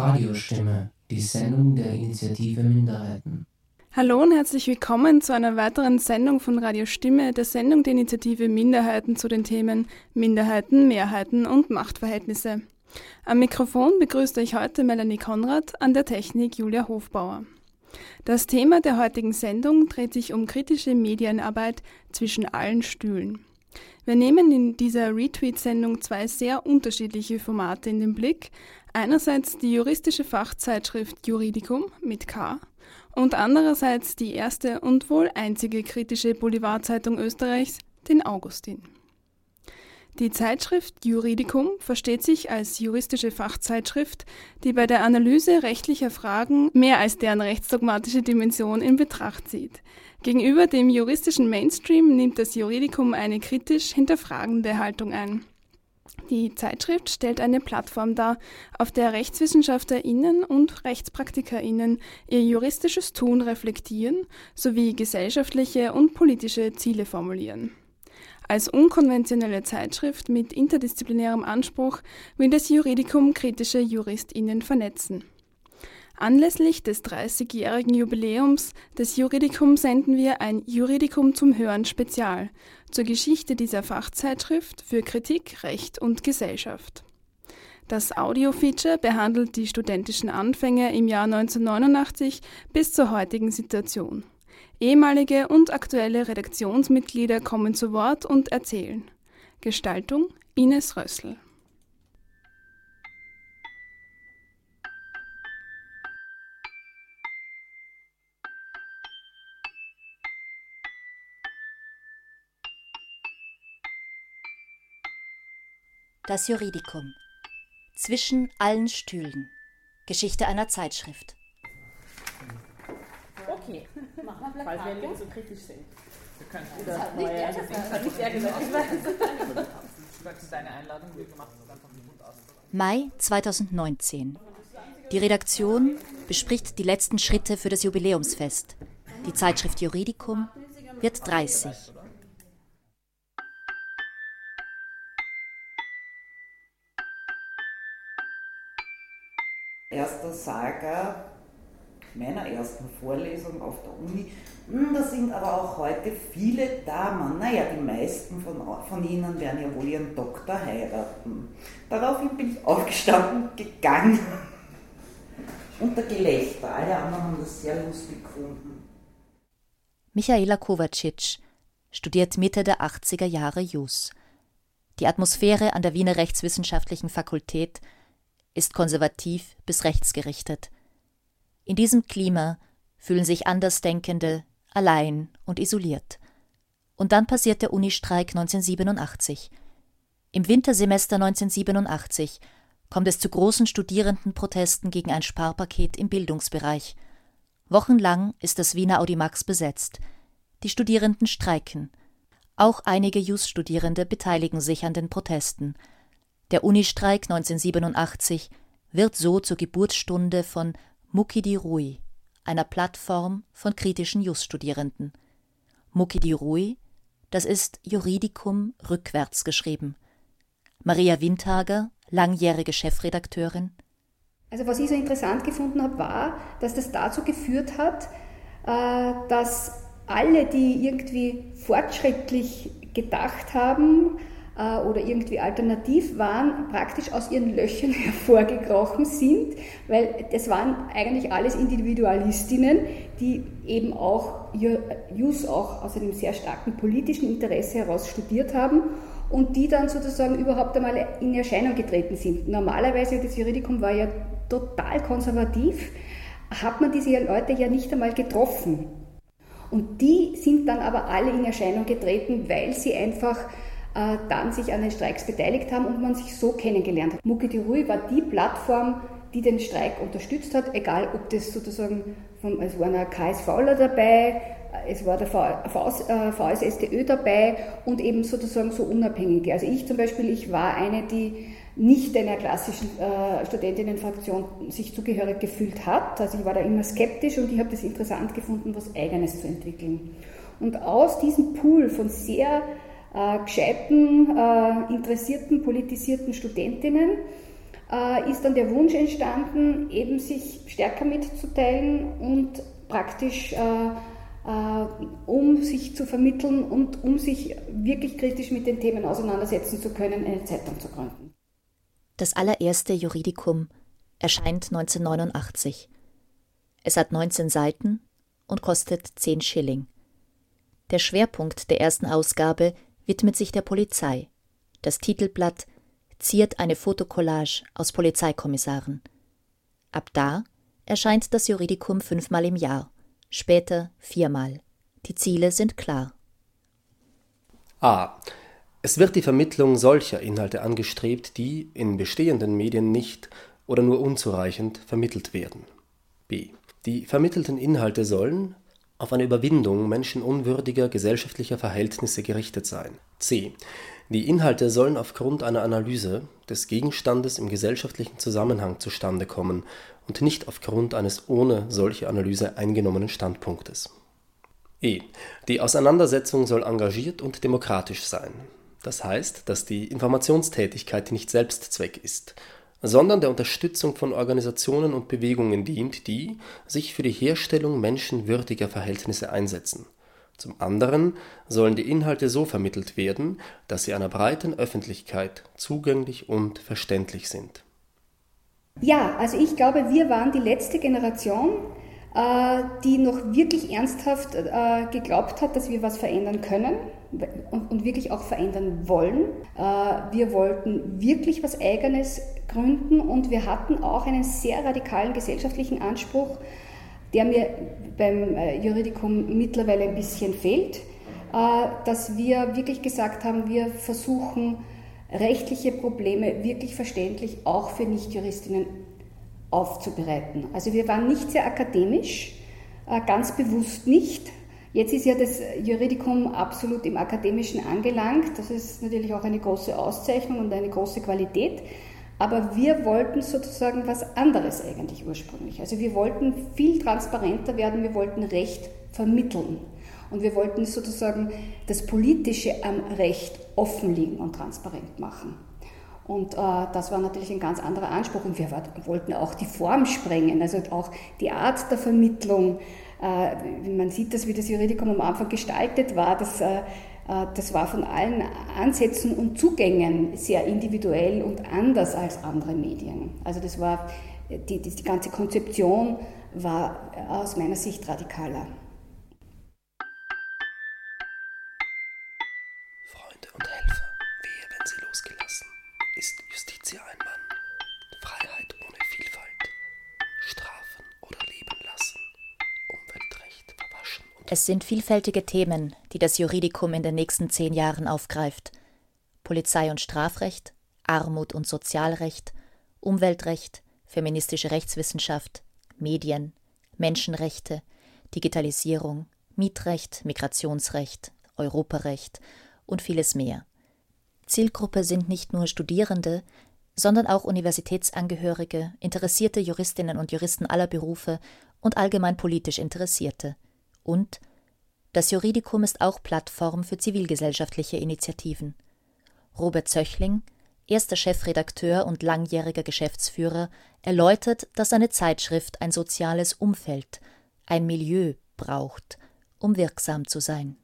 Radiostimme, die Sendung der Initiative Minderheiten. Hallo und herzlich willkommen zu einer weiteren Sendung von Radio Stimme, der Sendung der Initiative Minderheiten zu den Themen Minderheiten, Mehrheiten und Machtverhältnisse. Am Mikrofon begrüßt euch heute Melanie Konrad, an der Technik Julia Hofbauer. Das Thema der heutigen Sendung dreht sich um kritische Medienarbeit zwischen allen Stühlen. Wir nehmen in dieser Retweet-Sendung zwei sehr unterschiedliche Formate in den Blick. Einerseits die juristische Fachzeitschrift Juridicum mit K und andererseits die erste und wohl einzige kritische Boulevardzeitung Österreichs, den Augustin. Die Zeitschrift Juridicum versteht sich als juristische Fachzeitschrift, die bei der Analyse rechtlicher Fragen mehr als deren rechtsdogmatische Dimension in Betracht zieht. Gegenüber dem juristischen Mainstream nimmt das Juridicum eine kritisch hinterfragende Haltung ein. Die Zeitschrift stellt eine Plattform dar, auf der RechtswissenschaftlerInnen und RechtspraktikerInnen ihr juristisches Tun reflektieren sowie gesellschaftliche und politische Ziele formulieren. Als unkonventionelle Zeitschrift mit interdisziplinärem Anspruch will das Juridikum kritische JuristInnen vernetzen. Anlässlich des 30-jährigen Jubiläums des Juridicum senden wir ein Juridikum zum Hören Spezial zur Geschichte dieser Fachzeitschrift für Kritik, Recht und Gesellschaft. Das Audio-Feature behandelt die studentischen Anfänge im Jahr 1989 bis zur heutigen Situation. Ehemalige und aktuelle Redaktionsmitglieder kommen zu Wort und erzählen. Gestaltung Ines Rössel. Das Juridikum. Zwischen allen Stühlen. Geschichte einer Zeitschrift. Okay, machen wir Plakate. Falls wir so kritisch sind. Wir können das hat nicht er gesagt. Das hat nicht er gesagt. Ich weiß. Deine Einladung. Wir machen es einfach gut aus. Mai 2019. Die Redaktion bespricht die letzten Schritte für das Jubiläumsfest. Die Zeitschrift Juridicum wird 30. Erster Saga meiner ersten Vorlesung auf der Uni. Hm, da sind aber auch heute viele Damen. Naja, die meisten von, von ihnen werden ja wohl ihren Doktor heiraten. Daraufhin bin ich aufgestanden, gegangen. Unter Gelächter. Alle anderen haben das sehr lustig gefunden. Michaela Kovacic studiert Mitte der 80er Jahre Jus. Die Atmosphäre an der Wiener Rechtswissenschaftlichen Fakultät ist konservativ bis rechtsgerichtet. In diesem Klima fühlen sich Andersdenkende allein und isoliert. Und dann passiert der Unistreik 1987. Im Wintersemester 1987 kommt es zu großen Studierendenprotesten gegen ein Sparpaket im Bildungsbereich. Wochenlang ist das Wiener Audimax besetzt. Die Studierenden streiken. Auch einige Jus-Studierende beteiligen sich an den Protesten. Der Unistreik 1987 wird so zur Geburtsstunde von Mukidi Rui, einer Plattform von kritischen Jus-Studierenden. Mukidi Rui, das ist Juridicum rückwärts geschrieben. Maria Windhager, langjährige Chefredakteurin. Also was ich so interessant gefunden habe, war, dass das dazu geführt hat, äh, dass alle, die irgendwie fortschrittlich gedacht haben, oder irgendwie alternativ waren, praktisch aus ihren Löchern hervorgekrochen sind, weil das waren eigentlich alles Individualistinnen, die eben auch Jus auch aus einem sehr starken politischen Interesse heraus studiert haben und die dann sozusagen überhaupt einmal in Erscheinung getreten sind. Normalerweise, das Juridikum war ja total konservativ, hat man diese Leute ja nicht einmal getroffen. Und die sind dann aber alle in Erscheinung getreten, weil sie einfach äh, dann sich an den Streiks beteiligt haben und man sich so kennengelernt hat. Mucke die Ruhe war die Plattform, die den Streik unterstützt hat, egal ob das sozusagen, vom, es waren KSVler dabei, äh, es war der VS, äh, VSSTÖ dabei und eben sozusagen so Unabhängige. Also ich zum Beispiel, ich war eine, die nicht einer klassischen äh, Studentinnenfraktion sich zugehörig gefühlt hat. Also ich war da immer skeptisch und ich habe das interessant gefunden, was Eigenes zu entwickeln. Und aus diesem Pool von sehr äh, gescheiten, äh, interessierten, politisierten Studentinnen äh, ist dann der Wunsch entstanden, eben sich stärker mitzuteilen und praktisch, äh, äh, um sich zu vermitteln und um sich wirklich kritisch mit den Themen auseinandersetzen zu können, eine Zeitung zu gründen. Das allererste Juridikum erscheint 1989. Es hat 19 Seiten und kostet 10 Schilling. Der Schwerpunkt der ersten Ausgabe widmet sich der Polizei. Das Titelblatt ziert eine Fotokollage aus Polizeikommissaren. Ab da erscheint das Juridikum fünfmal im Jahr, später viermal. Die Ziele sind klar. A. Es wird die Vermittlung solcher Inhalte angestrebt, die in bestehenden Medien nicht oder nur unzureichend vermittelt werden. B. Die vermittelten Inhalte sollen auf eine Überwindung menschenunwürdiger gesellschaftlicher Verhältnisse gerichtet sein. C. Die Inhalte sollen aufgrund einer Analyse des Gegenstandes im gesellschaftlichen Zusammenhang zustande kommen und nicht aufgrund eines ohne solche Analyse eingenommenen Standpunktes. E. Die Auseinandersetzung soll engagiert und demokratisch sein. Das heißt, dass die Informationstätigkeit nicht Selbstzweck ist, sondern der Unterstützung von Organisationen und Bewegungen dient, die sich für die Herstellung menschenwürdiger Verhältnisse einsetzen zum anderen sollen die Inhalte so vermittelt werden, dass sie einer breiten Öffentlichkeit zugänglich und verständlich sind. Ja, also ich glaube, wir waren die letzte Generation, äh, die noch wirklich ernsthaft äh, geglaubt hat, dass wir was verändern können und wirklich auch verändern wollen. Äh, wir wollten wirklich was Eigenes gründen und wir hatten auch einen sehr radikalen gesellschaftlichen Anspruch, der mir beim äh, Juridikum mittlerweile ein bisschen fehlt, äh, dass wir wirklich gesagt haben, wir versuchen rechtliche Probleme wirklich verständlich auch für Nichtjuristinnen aufzubereiten. Also wir waren nicht sehr akademisch, ganz bewusst nicht. Jetzt ist ja das Juridikum absolut im Akademischen angelangt. Das ist natürlich auch eine große Auszeichnung und eine große Qualität. Aber wir wollten sozusagen was anderes eigentlich ursprünglich. Also wir wollten viel transparenter werden, wir wollten Recht vermitteln. Und wir wollten sozusagen das Politische am Recht offenlegen und transparent machen. Und äh, das war natürlich ein ganz anderer Anspruch. Und wir wollten auch die Form sprengen, also auch die Art der Vermittlung. Äh, man sieht das, wie das Juridikum am Anfang gestaltet war. Das äh, äh, das war von allen Ansätzen und Zugängen sehr individuell und anders als andere Medien. Also das war, die, die, die ganze Konzeption war aus meiner Sicht radikaler. Es sind vielfältige Themen, die das Juridikum in den nächsten zehn Jahren aufgreift. Polizei und Strafrecht, Armut und Sozialrecht, Umweltrecht, feministische Rechtswissenschaft, Medien, Menschenrechte, Digitalisierung, Mietrecht, Migrationsrecht, Europarecht und vieles mehr. Zielgruppe sind nicht nur Studierende, sondern auch Universitätsangehörige, interessierte Juristinnen und Juristen aller Berufe und allgemein politisch Interessierte und das Juridikum ist auch Plattform für zivilgesellschaftliche Initiativen. Robert Zöchling, erster Chefredakteur und langjähriger Geschäftsführer, erläutert, dass eine Zeitschrift ein soziales Umfeld, ein Milieu braucht, um wirksam zu sein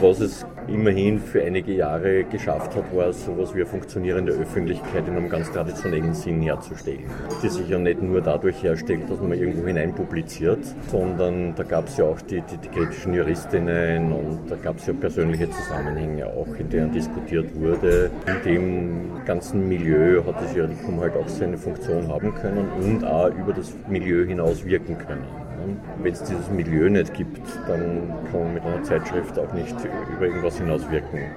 was es immerhin für einige Jahre geschafft hat, war so etwas wie eine funktionierende Öffentlichkeit in einem ganz traditionellen Sinn herzustellen. Die sich ja nicht nur dadurch herstellt, dass man irgendwo hinein publiziert, sondern da gab es ja auch die, die, die, kritischen Juristinnen und da gab es ja persönliche Zusammenhänge auch, in denen diskutiert wurde. In dem ganzen Milieu hat das Juridikum halt auch seine Funktion haben können und auch über das Milieu hinaus wirken können. Wenn es dieses Milieu nicht gibt, dann kann man mit einer Zeitschrift auch nicht über irgendwas hinauswirken.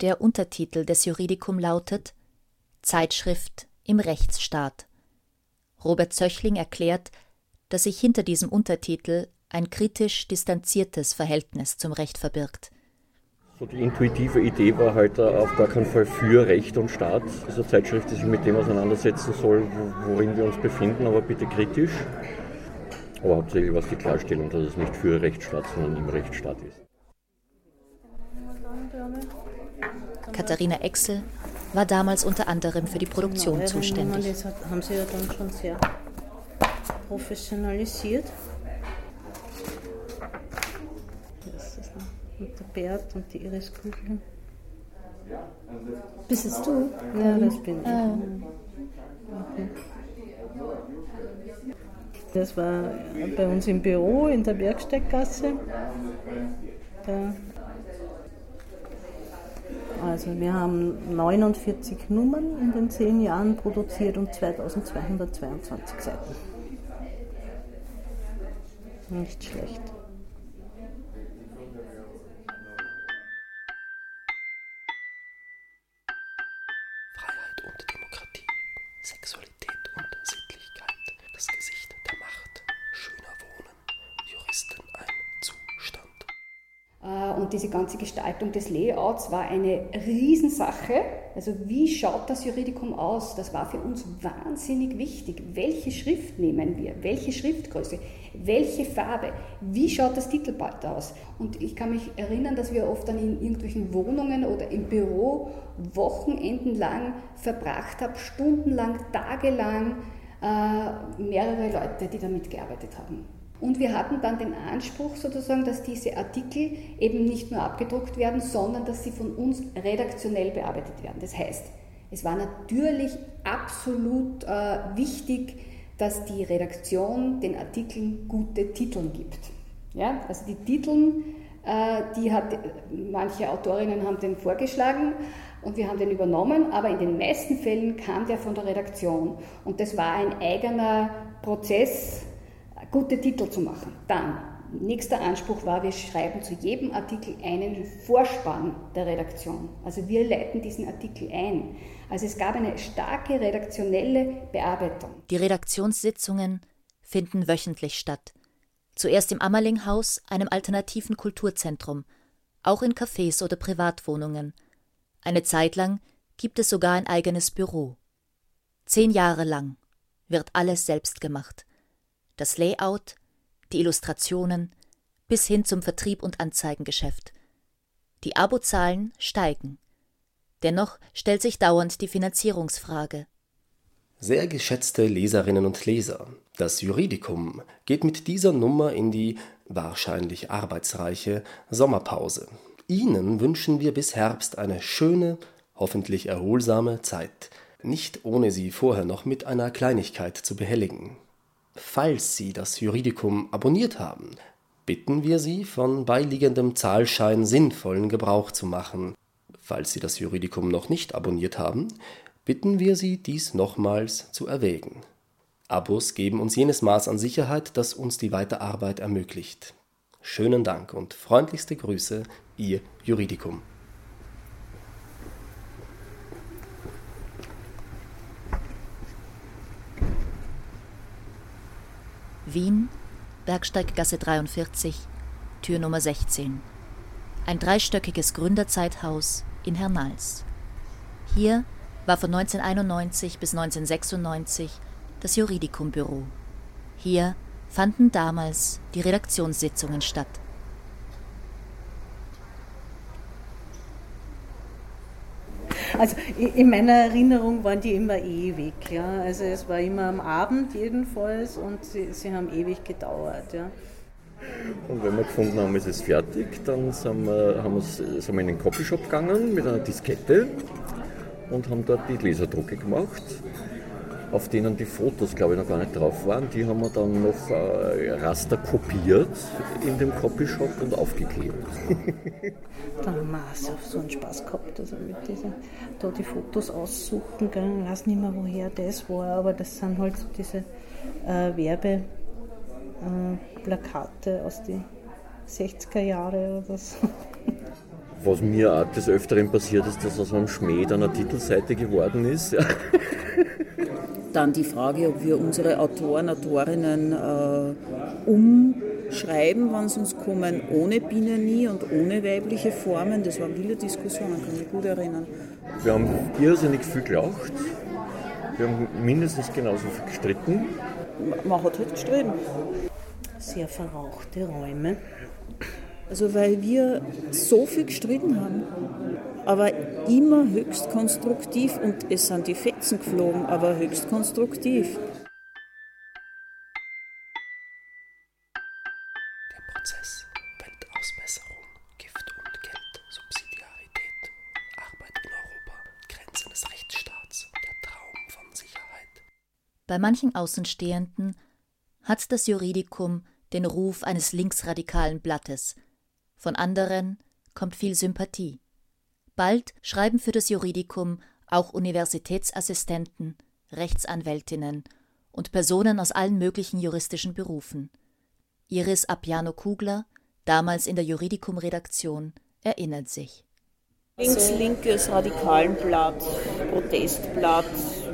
Der Untertitel des Juridikum lautet Zeitschrift im Rechtsstaat. Robert Zöchling erklärt, dass sich hinter diesem Untertitel ein kritisch distanziertes Verhältnis zum Recht verbirgt. So die intuitive Idee war halt auf gar keinen Fall für Recht und Staat. Diese Zeitschrift, die sich mit dem auseinandersetzen soll, worin wir uns befinden, aber bitte kritisch aber hauptsächlich was die Klarstellung, dass es nicht für Rechtsstaat, sondern im Rechtsstaat ist. Katharina Exel, war damals unter anderem für die Produktion zuständig. Das haben sie ja dann schon sehr professionalisiert. Das ist noch und der Bert und die Iris Kugel. Bist es du? Ja, das bin ich. Ah. Okay. Das war bei uns im Büro in der Bergsteiggasse. Da. Also wir haben 49 Nummern in den zehn Jahren produziert und 2222 Seiten. Nicht schlecht. Und diese ganze Gestaltung des Layouts war eine Riesensache. Also wie schaut das Juridikum aus? Das war für uns wahnsinnig wichtig. Welche Schrift nehmen wir? Welche Schriftgröße? Welche Farbe? Wie schaut das Titelblatt aus? Und ich kann mich erinnern, dass wir oft dann in irgendwelchen Wohnungen oder im Büro Wochenenden lang verbracht haben, stundenlang, tagelang, äh, mehrere Leute, die damit gearbeitet haben. Und wir hatten dann den Anspruch sozusagen, dass diese Artikel eben nicht nur abgedruckt werden, sondern dass sie von uns redaktionell bearbeitet werden. Das heißt, es war natürlich absolut äh, wichtig, dass die Redaktion den Artikeln gute Titel gibt. Ja? Also die Titel, äh, die hat, manche Autorinnen haben den vorgeschlagen und wir haben den übernommen, aber in den meisten Fällen kam der von der Redaktion. Und das war ein eigener Prozess, gute Titel zu machen. Dann, nächster Anspruch war, wir schreiben zu jedem Artikel einen Vorspann der Redaktion. Also wir leiten diesen Artikel ein. Also es gab eine starke redaktionelle Bearbeitung. Die Redaktionssitzungen finden wöchentlich statt. Zuerst im Ammerlinghaus, einem alternativen Kulturzentrum, auch in Cafés oder Privatwohnungen. Eine Zeit lang gibt es sogar ein eigenes Büro. Zehn Jahre lang wird alles selbst gemacht. Das Layout, die Illustrationen bis hin zum Vertrieb und Anzeigengeschäft. Die Abozahlen steigen. Dennoch stellt sich dauernd die Finanzierungsfrage. Sehr geschätzte Leserinnen und Leser, das Juridikum geht mit dieser Nummer in die wahrscheinlich arbeitsreiche Sommerpause. Ihnen wünschen wir bis Herbst eine schöne, hoffentlich erholsame Zeit, nicht ohne Sie vorher noch mit einer Kleinigkeit zu behelligen. Falls Sie das Juridikum abonniert haben, bitten wir Sie, von beiliegendem Zahlschein sinnvollen Gebrauch zu machen. Falls Sie das Juridikum noch nicht abonniert haben, bitten wir Sie, dies nochmals zu erwägen. Abos geben uns jenes Maß an Sicherheit, das uns die Weiterarbeit ermöglicht. Schönen Dank und freundlichste Grüße, Ihr Juridikum. Wien, Bergsteiggasse 43, Tür Nummer 16. Ein dreistöckiges Gründerzeithaus in Hernals. Hier war von 1991 bis 1996 das Juridikumbüro. Hier fanden damals die Redaktionssitzungen statt. Also in meiner Erinnerung waren die immer ewig. Ja. Also es war immer am Abend jedenfalls und sie, sie haben ewig gedauert. Ja. Und wenn wir gefunden haben, ist es fertig, dann sind wir, haben wir's- sind wir in den Copyshop gegangen mit einer Diskette und haben dort die Laserdrucke gemacht, auf denen die Fotos, glaube ich, noch gar nicht drauf waren. Die haben wir dann noch äh, raster kopiert in dem Copyshop und aufgeklebt. Da haben wir auch so, einen Spaß gehabt, also mit diesen, da die Fotos aussuchen. Gell. Ich weiß nicht mehr, woher das war, aber das sind halt so diese äh, Werbeplakate äh, aus den 60er Jahren oder so. Was mir auch des Öfteren passiert ist, dass aus einem Schmäh dann eine Titelseite geworden ist. Dann die Frage, ob wir unsere Autoren, Autorinnen äh, umschreiben, wenn sie uns kommen, ohne Binänie und ohne weibliche Formen. Das waren wilde Diskussionen, kann mich gut erinnern. Wir haben irrsinnig viel gelacht. Wir haben mindestens genauso viel gestritten. Man hat halt gestritten. Sehr verrauchte Räume. Also weil wir so viel gestritten haben, aber immer höchst konstruktiv und es sind die Fetzen geflogen, aber höchst konstruktiv. Der Prozess Weltausbesserung, Gift und Geld, Subsidiarität, Arbeit in Europa, Grenzen des Rechtsstaats, der Traum von Sicherheit. Bei manchen Außenstehenden hat das Juridikum den Ruf eines linksradikalen Blattes, von anderen kommt viel Sympathie. Bald schreiben für das Juridikum auch Universitätsassistenten, Rechtsanwältinnen und Personen aus allen möglichen juristischen Berufen. Iris Appiano-Kugler, damals in der Juridikum-Redaktion, erinnert sich. Links-linkes Radikalenblatt, Protestblatt,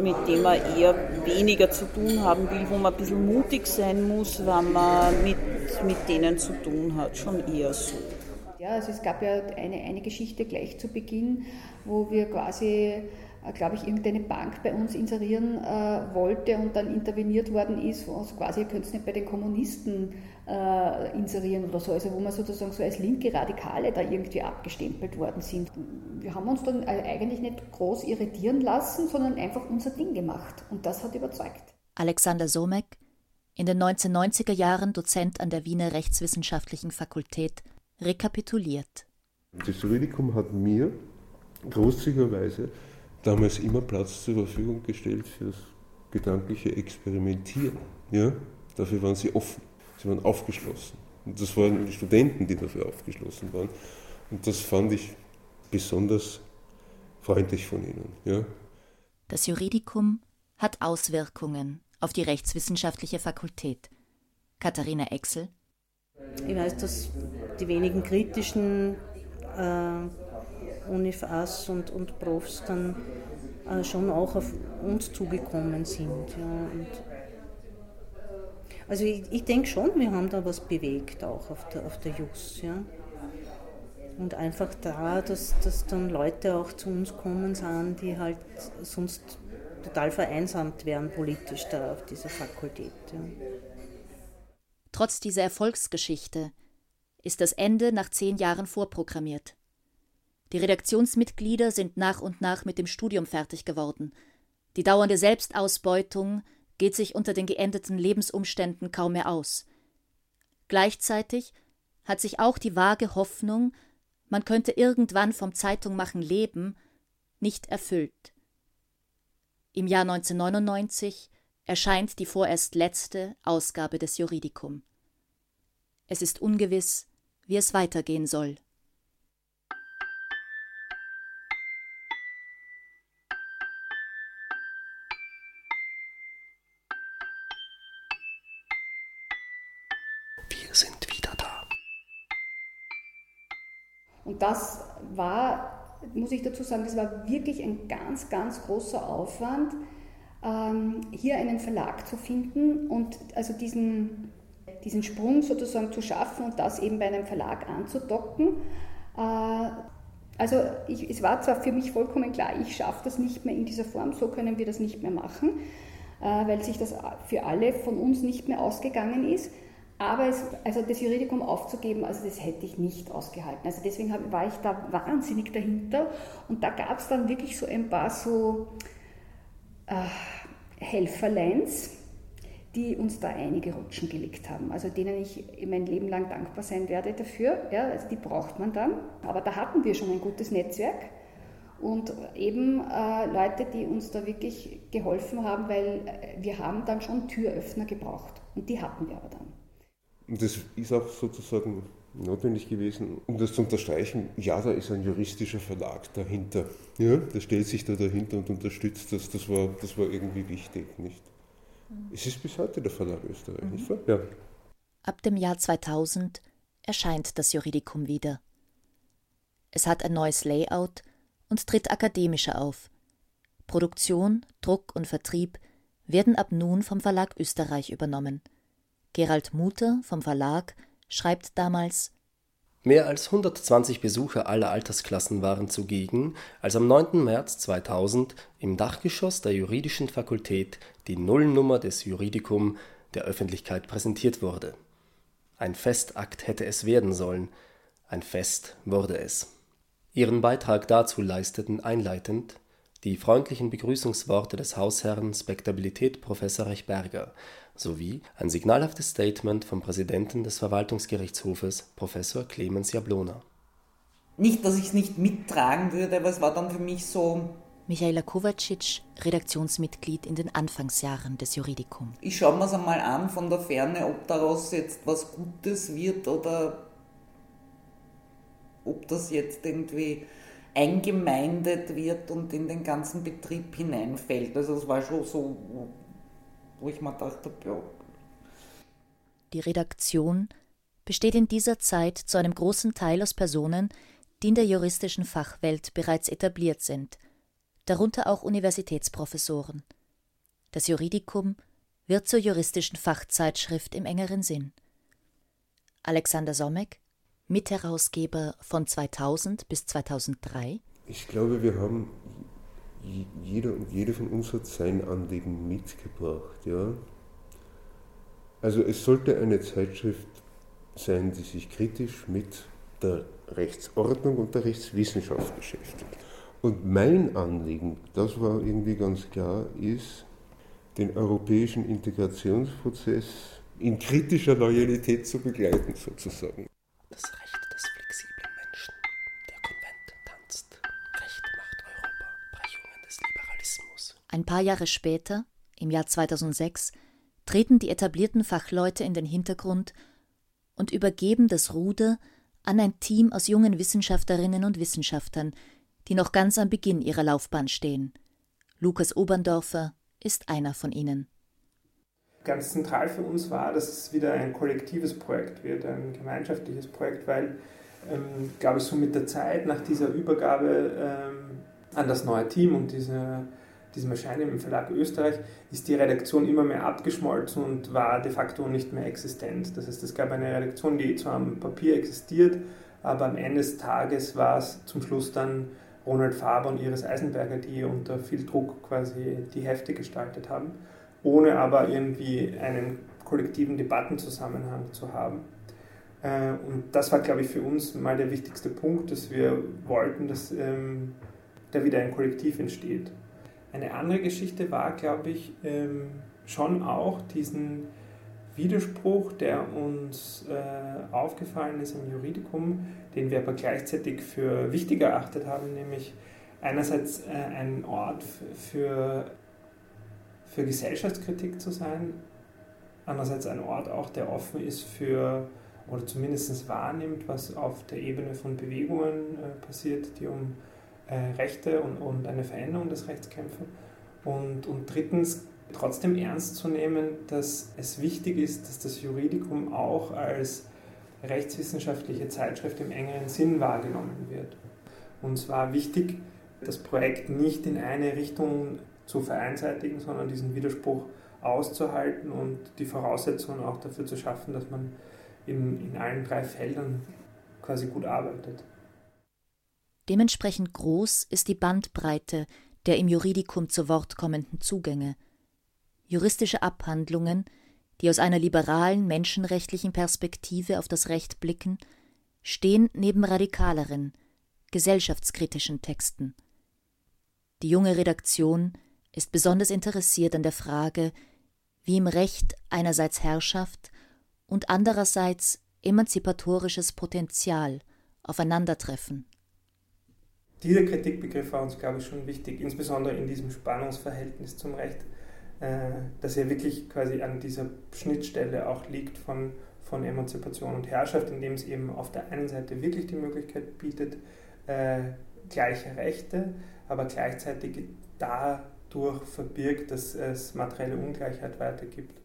mit dem man eher weniger zu tun haben will, wo man ein bisschen mutig sein muss, wenn man mit, mit denen zu tun hat, schon eher so. Ja, also es gab ja eine, eine Geschichte gleich zu Beginn, wo wir quasi, äh, glaube ich, irgendeine Bank bei uns inserieren äh, wollte und dann interveniert worden ist, also quasi, ihr könnt es nicht bei den Kommunisten äh, inserieren oder so, also wo wir sozusagen so als linke Radikale da irgendwie abgestempelt worden sind. Wir haben uns dann eigentlich nicht groß irritieren lassen, sondern einfach unser Ding gemacht und das hat überzeugt. Alexander Somek, in den 1990er Jahren Dozent an der Wiener Rechtswissenschaftlichen Fakultät, rekapituliert. Das Juridikum hat mir großzügigerweise damals immer Platz zur Verfügung gestellt für das gedankliche Experimentieren. Ja? Dafür waren sie offen, sie waren aufgeschlossen. Und das waren die Studenten, die dafür aufgeschlossen waren. Und das fand ich besonders freundlich von ihnen. Ja? Das Juridikum hat Auswirkungen auf die rechtswissenschaftliche Fakultät. Katharina Exel. Ich weiß, dass die wenigen kritischen äh, Unifas und, und Profs dann äh, schon auch auf uns zugekommen sind. Ja, also ich, ich denke schon, wir haben da was bewegt auch auf der, auf der JUS. Ja. Und einfach da, dass, dass dann Leute auch zu uns kommen sind, die halt sonst total vereinsamt wären politisch da auf dieser Fakultät. Ja. Trotz dieser Erfolgsgeschichte ist das Ende nach zehn Jahren vorprogrammiert. Die Redaktionsmitglieder sind nach und nach mit dem Studium fertig geworden. Die dauernde Selbstausbeutung geht sich unter den geendeten Lebensumständen kaum mehr aus. Gleichzeitig hat sich auch die vage Hoffnung, man könnte irgendwann vom Zeitungmachen leben, nicht erfüllt. Im Jahr 1999 erscheint die vorerst letzte Ausgabe des Juridikum. Es ist ungewiss, wie es weitergehen soll. Wir sind wieder da. Und das war, muss ich dazu sagen, das war wirklich ein ganz, ganz großer Aufwand, ähm, hier einen Verlag zu finden und also diesen, diesen Sprung sozusagen zu schaffen und das eben bei einem Verlag anzudocken. Äh, also ich, es war zwar für mich vollkommen klar, ich schaffe das nicht mehr in dieser Form, so können wir das nicht mehr machen, äh, weil sich das für alle von uns nicht mehr ausgegangen ist. Aber es, also das Juridikum aufzugeben, also das hätte ich nicht ausgehalten. Also deswegen war ich da wahnsinnig dahinter. Und da gab es dann wirklich so ein paar so äh, Helferleins, die uns da einige Rutschen gelegt haben. Also denen ich mein Leben lang dankbar sein werde dafür. Ja, also die braucht man dann. Aber da hatten wir schon ein gutes Netzwerk. Und eben äh, Leute, die uns da wirklich geholfen haben, weil wir haben dann schon Türöffner gebraucht. Und die hatten wir aber dann. Und das ist auch sozusagen notwendig gewesen, um das zu unterstreichen, ja, da ist ein juristischer Verlag dahinter. Ja, der stellt sich da dahinter und unterstützt das. Das war, das war irgendwie wichtig, nicht? Es ist bis heute der Verlag Österreich, mhm. nicht wahr? Ja. Ab dem Jahr 2000 erscheint das Juridikum wieder. Es hat ein neues Layout und tritt akademischer auf. Produktion, Druck und Vertrieb werden ab nun vom Verlag Österreich übernommen – Gerald Muter vom Verlag schreibt damals Mehr als 120 Besucher aller Altersklassen waren zugegen, als am 9. März 2000 im Dachgeschoss der Juridischen Fakultät die Nullnummer des Juridicum der Öffentlichkeit präsentiert wurde. Ein Festakt hätte es werden sollen, Ein Fest wurde es. Ihren Beitrag dazu leisteten einleitend die freundlichen Begrüßungsworte des Hausherrn Spektabilität Professor Rechberger sowie ein signalhaftes Statement vom Präsidenten des Verwaltungsgerichtshofes Professor Clemens Jablona. Nicht, dass ich es nicht mittragen würde, aber es war dann für mich so. Michaela Kovacic, Redaktionsmitglied in den Anfangsjahren des Juridicum. Ich schaue mir es einmal an von der Ferne, ob daraus jetzt was Gutes wird oder ob das jetzt irgendwie eingemeindet wird und in den ganzen Betrieb hineinfällt. Also es war schon so, wo ich mir dachte, ja. Die Redaktion besteht in dieser Zeit zu einem großen Teil aus Personen, die in der juristischen Fachwelt bereits etabliert sind, darunter auch Universitätsprofessoren. Das Juridicum wird zur juristischen Fachzeitschrift im engeren Sinn. Alexander Sommek, Mitherausgeber von 2000 bis 2003. Ich glaube, wir haben, jeder und jede von uns hat sein Anliegen mitgebracht. Ja? Also es sollte eine Zeitschrift sein, die sich kritisch mit der Rechtsordnung und der Rechtswissenschaft beschäftigt. Und mein Anliegen, das war irgendwie ganz klar, ist, den europäischen Integrationsprozess in kritischer Loyalität zu begleiten, sozusagen. Das Recht Ein paar Jahre später, im Jahr 2006, treten die etablierten Fachleute in den Hintergrund und übergeben das Ruder an ein Team aus jungen Wissenschaftlerinnen und Wissenschaftlern, die noch ganz am Beginn ihrer Laufbahn stehen. Lukas Oberndorfer ist einer von ihnen. Ganz zentral für uns war, dass es wieder ein kollektives Projekt wird, ein gemeinschaftliches Projekt, weil, ähm, glaube ich, so mit der Zeit nach dieser Übergabe ähm, an das neue Team und diese diesem Erscheinen im Verlag Österreich, ist die Redaktion immer mehr abgeschmolzen und war de facto nicht mehr existent. Das heißt, es gab eine Redaktion, die zwar am Papier existiert, aber am Ende des Tages war es zum Schluss dann Ronald Faber und Iris Eisenberger, die unter viel Druck quasi die Hefte gestaltet haben, ohne aber irgendwie einen kollektiven Debattenzusammenhang zu haben. Äh, und das war, glaube ich, für uns mal der wichtigste Punkt, dass wir wollten, dass ähm, da wieder ein Kollektiv entsteht. Eine andere Geschichte war, glaube ich, ähm, schon auch diesen Widerspruch, der uns äh, aufgefallen ist im Juridikum, den wir aber gleichzeitig für wichtig erachtet haben, nämlich einerseits äh, ein Ort für, für Gesellschaftskritik zu sein, andererseits ein Ort auch, der offen ist für oder zumindest wahrnimmt, was auf der Ebene von Bewegungen äh, passiert, die um äh, Rechte und, und eine Veränderung des Rechts kämpfen. Und, und drittens trotzdem ernst zu nehmen, dass es wichtig ist, dass das Juridikum auch als rechtswissenschaftliche Zeitschrift im engeren Sinn wahrgenommen wird. Und zwar wichtig, das Projekt nicht in eine Richtung zu vereinseitigen, sondern diesen Widerspruch auszuhalten und die Voraussetzungen auch dafür zu schaffen, dass man in, in allen drei Feldern quasi gut arbeitet. Dementsprechend groß ist die Bandbreite der im Juridikum zu Wort kommenden Zugänge. Juristische Abhandlungen, die aus einer liberalen menschenrechtlichen Perspektive auf das Recht blicken, stehen neben radikaleren, gesellschaftskritischen Texten. Die junge Redaktion ist besonders interessiert an der Frage, wie im Recht einerseits Herrschaft und andererseits emanzipatorisches Potenzial aufeinandertreffen dieser Kritikbegriff war uns, glaube ich, schon wichtig, insbesondere in diesem Spannungsverhältnis zum Recht, äh, dass er wirklich quasi an dieser Schnittstelle auch liegt von, von Emanzipation und Herrschaft, indem es eben auf der einen Seite wirklich die Möglichkeit bietet, äh, gleiche Rechte, aber gleichzeitig dadurch verbirgt, dass es materielle Ungleichheit weitergibt.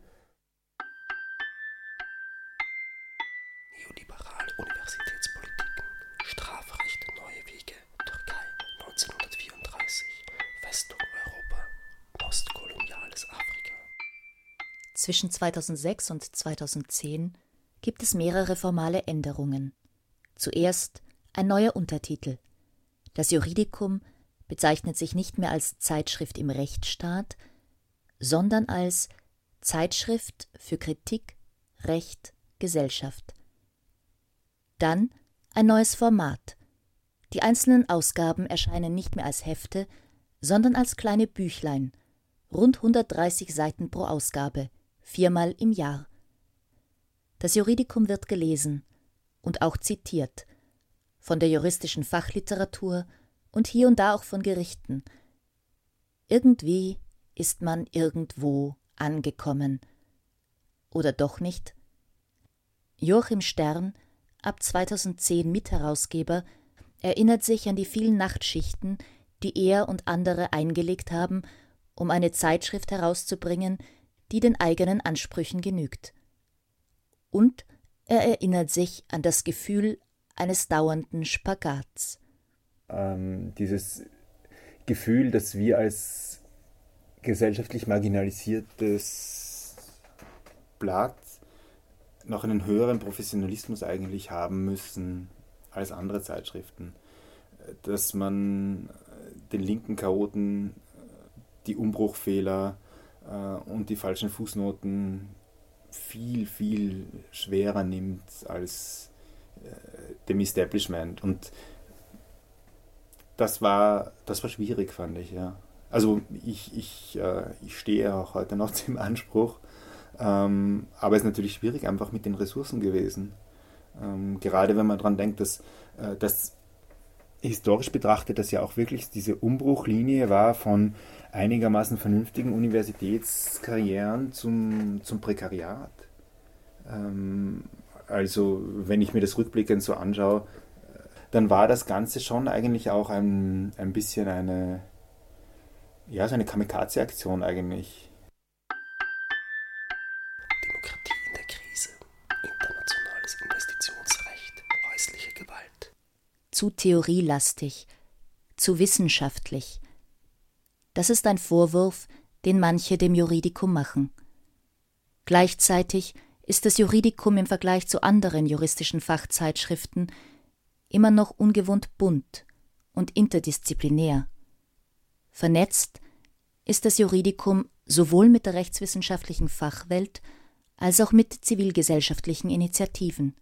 Zwischen 2006 und 2010 gibt es mehrere formale Änderungen. Zuerst ein neuer Untertitel. Das Juridikum bezeichnet sich nicht mehr als Zeitschrift im Rechtsstaat, sondern als Zeitschrift für Kritik, Recht, Gesellschaft. Dann ein neues Format. Die einzelnen Ausgaben erscheinen nicht mehr als Hefte, sondern als kleine Büchlein, rund 130 Seiten pro Ausgabe, viermal im Jahr. Das Juridikum wird gelesen und auch zitiert, von der juristischen Fachliteratur und hier und da auch von Gerichten. Irgendwie ist man irgendwo angekommen. Oder doch nicht? Joachim Stern, ab 2010 Mitherausgeber, erinnert sich an die vielen Nachtschichten, die er und andere eingelegt haben, um eine Zeitschrift herauszubringen, die den eigenen Ansprüchen genügt. Und er erinnert sich an das Gefühl eines dauernden Spagats. Ähm, dieses Gefühl, dass wir als gesellschaftlich marginalisiertes Blatt noch einen höheren Professionalismus eigentlich haben müssen als andere Zeitschriften. Dass man den linken Chaoten die Umbruchfehler und die falschen Fußnoten viel, viel schwerer nimmt als äh, dem Establishment. Und das war, das war schwierig, fand ich, ja. Also ich, ich, äh, ich stehe auch heute noch zum Anspruch, ähm, aber es ist natürlich schwierig einfach mit den Ressourcen gewesen. Ähm, gerade wenn man daran denkt, dass, äh, dass historisch betrachtet das ja auch wirklich diese Umbruchlinie war von einigermaßen vernünftigen Universitätskarrieren zum, zum Prekariat. Ähm, also wenn ich mir das rückblickend so anschaue, dann war das Ganze schon eigentlich auch ein, ein bisschen eine, ja, so eine Kamikaze-Aktion eigentlich. Zu theorielastig, zu wissenschaftlich. Das ist ein Vorwurf, den manche dem Juridikum machen. Gleichzeitig ist das Juridikum im Vergleich zu anderen juristischen Fachzeitschriften immer noch ungewohnt bunt und interdisziplinär. Vernetzt ist das Juridikum sowohl mit der rechtswissenschaftlichen Fachwelt als auch mit zivilgesellschaftlichen Initiativen.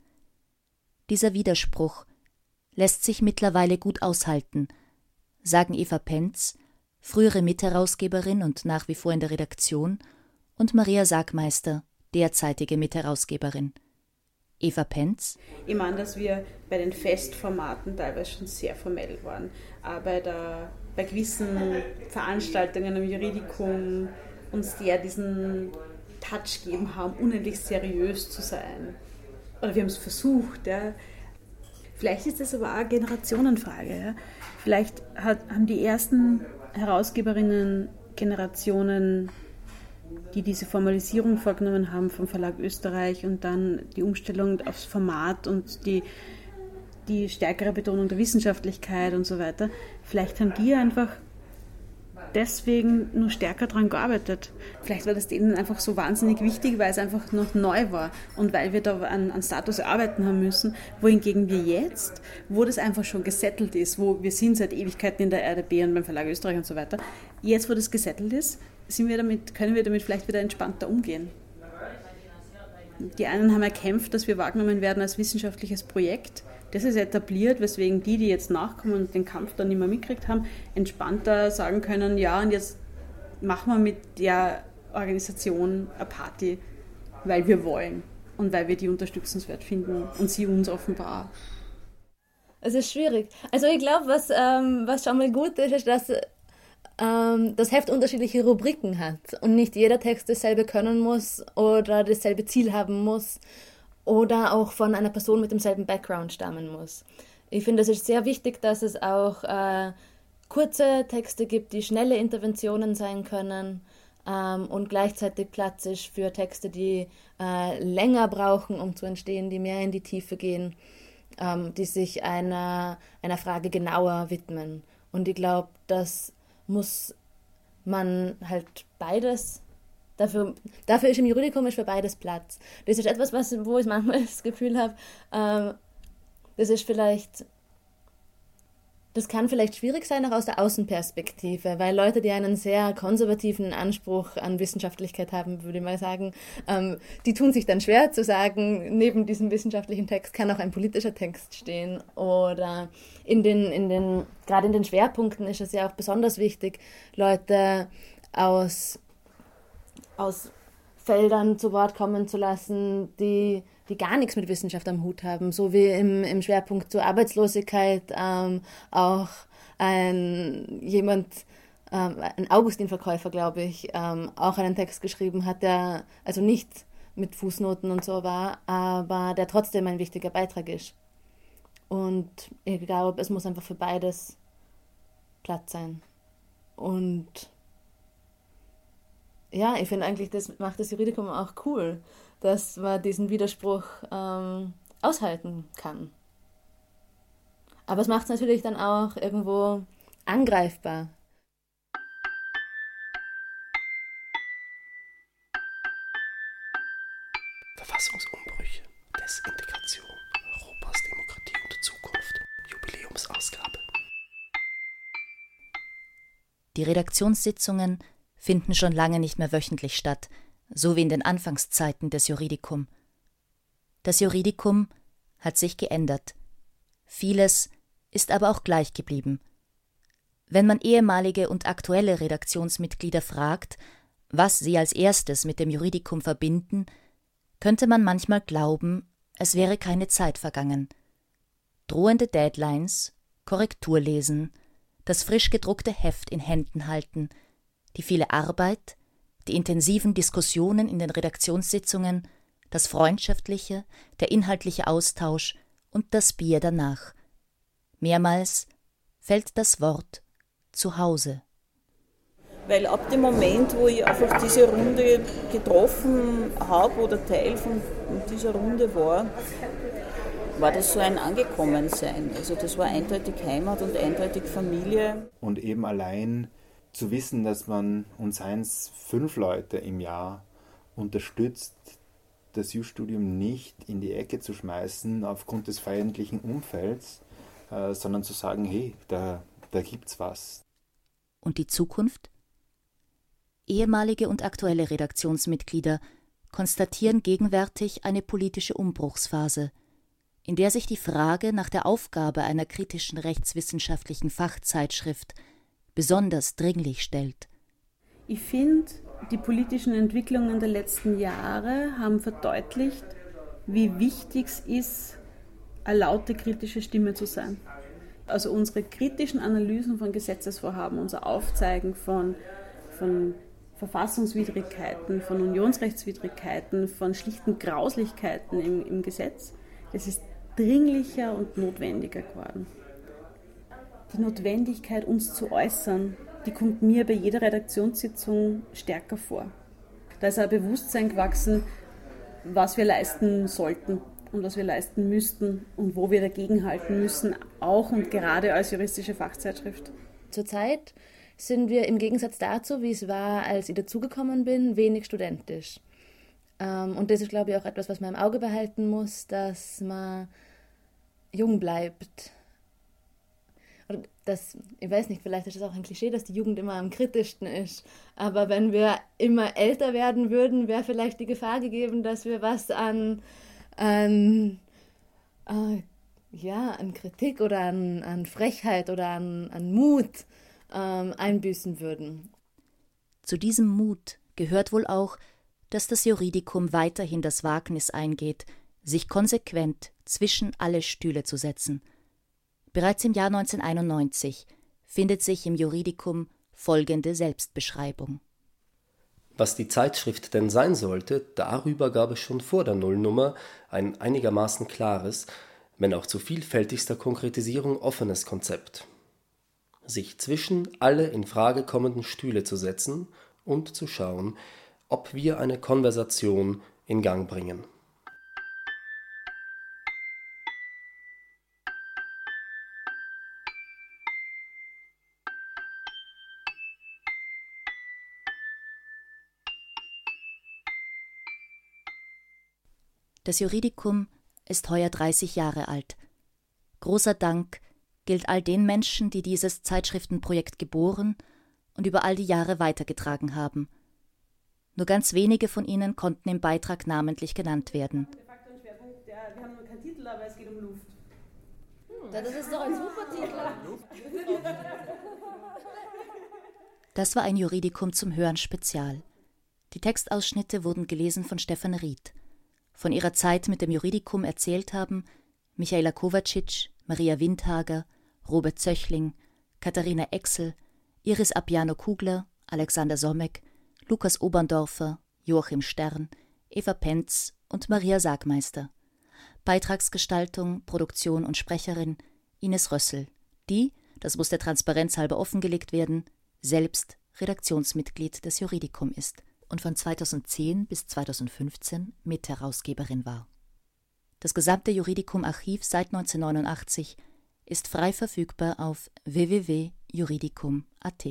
Dieser Widerspruch lässt sich mittlerweile gut aushalten, sagen Eva Penz, frühere Mitherausgeberin und nach wie vor in der Redaktion, und Maria Sagmeister, derzeitige Mitherausgeberin. Eva Penz. Ich meine, dass wir bei den Festformaten teilweise schon sehr formell waren. Aber bei, der, bei gewissen Veranstaltungen im Juridikum uns der diesen Touch gegeben haben, unendlich seriös zu sein. Oder wir haben es versucht. Ja. Vielleicht ist das aber auch eine Generationenfrage. Ja. Vielleicht hat, haben die ersten Herausgeberinnen Generationen die diese Formalisierung vorgenommen haben vom Verlag Österreich und dann die Umstellung aufs Format und die, die stärkere Betonung der Wissenschaftlichkeit und so weiter. Vielleicht haben die einfach deswegen nur stärker daran gearbeitet. Vielleicht war das denen einfach so wahnsinnig wichtig, weil es einfach noch neu war und weil wir da an, an Status erarbeiten haben müssen, wohingegen wir jetzt, wo das einfach schon gesettelt ist, wo wir sind seit Ewigkeiten in der RDB und beim Verlag Österreich und so weiter, jetzt, wo das gesettelt ist, sind wir damit, können wir damit vielleicht wieder entspannter umgehen. Die einen haben erkämpft, dass wir wahrgenommen werden als wissenschaftliches Projekt. Das ist etabliert, weswegen die, die jetzt nachkommen und den Kampf dann nicht mehr mitgekriegt haben, entspannter sagen können, ja, und jetzt machen wir mit der Organisation eine Party, weil wir wollen und weil wir die unterstützenswert finden und sie uns offenbar. Es ist schwierig. Also ich glaube, was, ähm, was schon mal gut ist, ist, dass ähm, das Heft unterschiedliche Rubriken hat und nicht jeder Text dasselbe können muss oder dasselbe Ziel haben muss oder auch von einer Person mit demselben Background stammen muss. Ich finde, es ist sehr wichtig, dass es auch äh, kurze Texte gibt, die schnelle Interventionen sein können ähm, und gleichzeitig Platz ist für Texte, die äh, länger brauchen, um zu entstehen, die mehr in die Tiefe gehen, ähm, die sich einer, einer Frage genauer widmen. Und ich glaube, dass muss man halt beides Dafür, dafür ist im Juridikum ist für beides Platz. Das ist etwas, was, wo ich manchmal das Gefühl habe, ähm, das ist vielleicht das kann vielleicht schwierig sein, auch aus der Außenperspektive, weil Leute, die einen sehr konservativen Anspruch an Wissenschaftlichkeit haben, würde ich mal sagen, ähm, die tun sich dann schwer zu sagen, neben diesem wissenschaftlichen Text kann auch ein politischer Text stehen. Oder in den, in den, gerade in den Schwerpunkten ist es ja auch besonders wichtig, Leute aus, aus Feldern zu Wort kommen zu lassen, die die gar nichts mit Wissenschaft am Hut haben, so wie im, im Schwerpunkt zur Arbeitslosigkeit ähm, auch ein jemand, ähm, ein Augustin-Verkäufer, glaube ich, ähm, auch einen Text geschrieben hat, der also nicht mit Fußnoten und so war, aber der trotzdem ein wichtiger Beitrag ist. Und ich glaube, es muss einfach für beides Platz sein. Und ja, ich finde eigentlich, das macht das Juridikum auch cool, dass man diesen Widerspruch ähm, aushalten kann. Aber es macht es natürlich dann auch irgendwo angreifbar. Verfassungsumbrüche, Desintegration, Europas Demokratie und Zukunft, Jubiläumsausgabe. Die Redaktionssitzungen finden schon lange nicht mehr wöchentlich statt – so wie in den Anfangszeiten des Juridikum. Das Juridikum hat sich geändert. Vieles ist aber auch gleich geblieben. Wenn man ehemalige und aktuelle Redaktionsmitglieder fragt, was sie als erstes mit dem Juridikum verbinden, könnte man manchmal glauben, es wäre keine Zeit vergangen. Drohende Deadlines, Korrekturlesen, das frisch gedruckte Heft in Händen halten, die viele Arbeit, die intensiven Diskussionen in den Redaktionssitzungen, das freundschaftliche, der inhaltliche Austausch und das Bier danach. Mehrmals fällt das Wort zu Hause. Weil ab dem Moment, wo ich einfach diese Runde getroffen habe oder Teil von dieser Runde war, war das so ein Angekommensein. Also das war eindeutig Heimat und eindeutig Familie. Und eben allein zu wissen, dass man uns eins fünf Leute im Jahr unterstützt, das Jus-Studium nicht in die Ecke zu schmeißen aufgrund des feindlichen Umfelds, äh, sondern zu sagen, hey, da, da gibt's was. Und die Zukunft? Ehemalige und aktuelle Redaktionsmitglieder konstatieren gegenwärtig eine politische Umbruchsphase, in der sich die Frage nach der Aufgabe einer kritischen rechtswissenschaftlichen Fachzeitschrift besonders dringlich stellt. Ich finde, die politischen Entwicklungen der letzten Jahre haben verdeutlicht, wie wichtig es ist, eine laute kritische Stimme zu sein. Also unsere kritischen Analysen von Gesetzesvorhaben, unser Aufzeigen von, von Verfassungswidrigkeiten, von Unionsrechtswidrigkeiten, von schlichten Grauslichkeiten im, im Gesetz, das ist dringlicher und notwendiger geworden die Notwendigkeit, uns zu äußern, die kommt mir bei jeder Redaktionssitzung stärker vor. Da ist ein Bewusstsein gewachsen, was wir leisten sollten und was wir leisten müssten und wo wir dagegenhalten müssen, auch und gerade als juristische Fachzeitschrift. Zurzeit sind wir im Gegensatz dazu, wie es war, als ich dazugekommen bin, wenig studentisch. Ähm, und das ist, glaube ich, auch etwas, was man im Auge behalten muss, dass man jung bleibt das, ich weiß nicht, vielleicht ist es auch ein Klischee, dass die Jugend immer am kritischsten ist. Aber wenn wir immer älter werden würden, wäre vielleicht die Gefahr gegeben, dass wir was an, an, äh, ja, an Kritik oder an, an Frechheit oder an, an Mut ähm, einbüßen würden. Zu diesem Mut gehört wohl auch, dass das Juridikum weiterhin das Wagnis eingeht, sich konsequent zwischen alle Stühle zu setzen – Bereits im Jahr 1991 findet sich im Juridikum folgende Selbstbeschreibung. Was die Zeitschrift denn sein sollte, darüber gab es schon vor der Nullnummer ein einigermaßen klares, wenn auch zu vielfältigster Konkretisierung offenes Konzept. Sich zwischen alle in Frage kommenden Stühle zu setzen und zu schauen, ob wir eine Konversation in Gang bringen. Das Juridikum ist heuer 30 Jahre alt. Großer Dank gilt all den Menschen, die dieses Zeitschriftenprojekt geboren und über all die Jahre weitergetragen haben. Nur ganz wenige von ihnen konnten im Beitrag namentlich genannt werden. Wir haben nur keinen Titel, aber es geht um Luft. Das ist doch ein super Titel. Das war ein Juridikum zum Hören Spezial. Die Textausschnitte wurden gelesen von Stefan Ried. Von ihrer Zeit mit dem Juridikum erzählt haben Michaela Kovacic, Maria Windhager, Robert Zöchling, Katharina Exel, Iris Appiano Kugler, Alexander Sommek, Lukas Oberndorfer, Joachim Stern, Eva Penz und Maria Sagmeister. Beitragsgestaltung, Produktion und Sprecherin Ines Rössel, die, das muss der Transparenz halber offengelegt werden, selbst Redaktionsmitglied des Juridikum ist und von 2010 bis 2015 Mitherausgeberin war. Das gesamte Juridikum-Archiv seit 1989 ist frei verfügbar auf www.juridikum.at.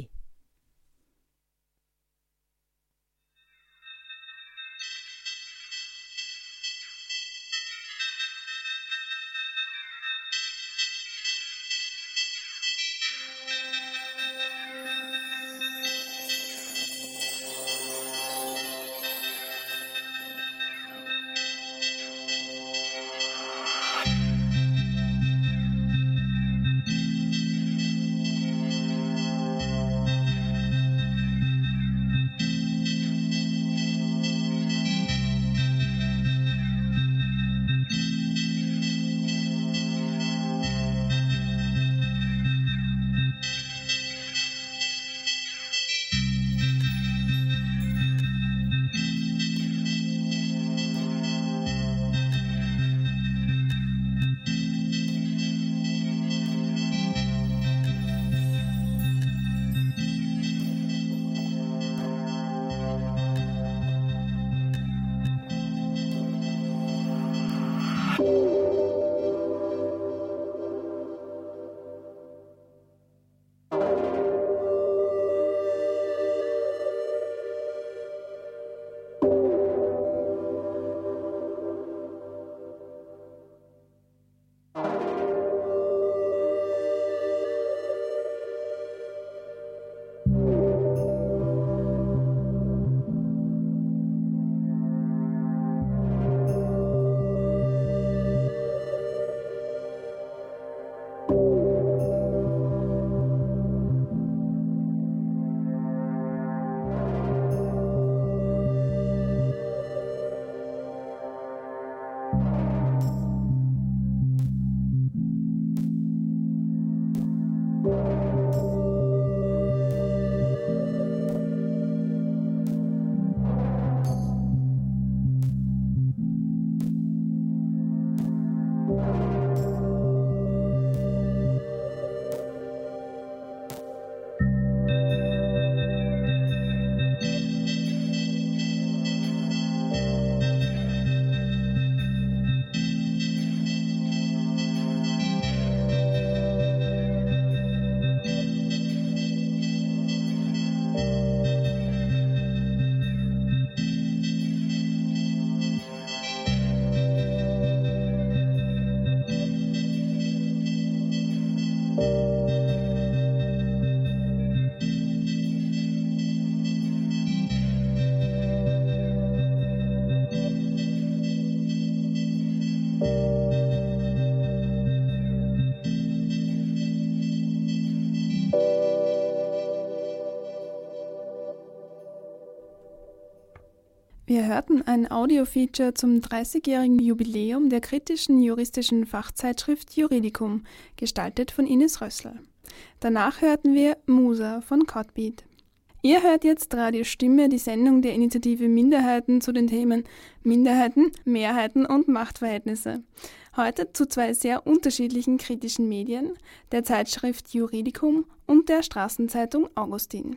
hörten ein Audio-Feature zum 30-jährigen Jubiläum der kritischen juristischen Fachzeitschrift Juridicum, gestaltet von Ines Rössler. Danach hörten wir Musa von Codbeat. Ihr hört jetzt Radio Stimme, die Sendung der Initiative Minderheiten zu den Themen Minderheiten, Mehrheiten und Machtverhältnisse. Heute zu zwei sehr unterschiedlichen kritischen Medien, der Zeitschrift Juridicum und der Straßenzeitung Augustin.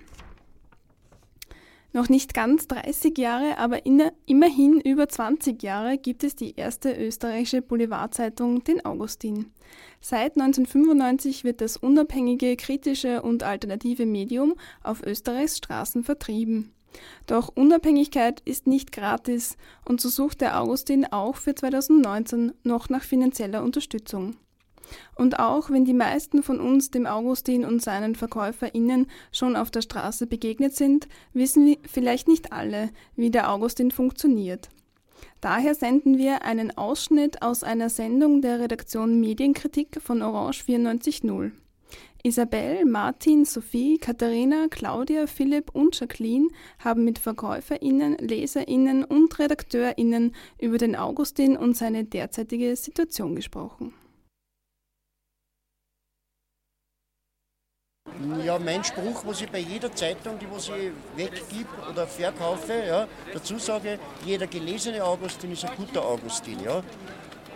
Noch nicht ganz 30 Jahre, aber immerhin über 20 Jahre gibt es die erste österreichische Boulevardzeitung, den Augustin. Seit 1995 wird das unabhängige, kritische und alternative Medium auf Österreichs Straßen vertrieben. Doch Unabhängigkeit ist nicht gratis und so sucht der Augustin auch für 2019 noch nach finanzieller Unterstützung. Und auch wenn die meisten von uns dem Augustin und seinen VerkäuferInnen schon auf der Straße begegnet sind, wissen wir vielleicht nicht alle, wie der Augustin funktioniert. Daher senden wir einen Ausschnitt aus einer Sendung der Redaktion Medienkritik von Orange 94.0. Isabel, Martin, Sophie, Katharina, Claudia, Philipp und Jacqueline haben mit VerkäuferInnen, LeserInnen und RedakteurInnen über den Augustin und seine derzeitige Situation gesprochen. Ja, mein Spruch, was ich bei jeder Zeitung, die was ich weggib oder verkaufe, ja, dazu sage, jeder gelesene Augustin ist ein guter Augustin. Ja.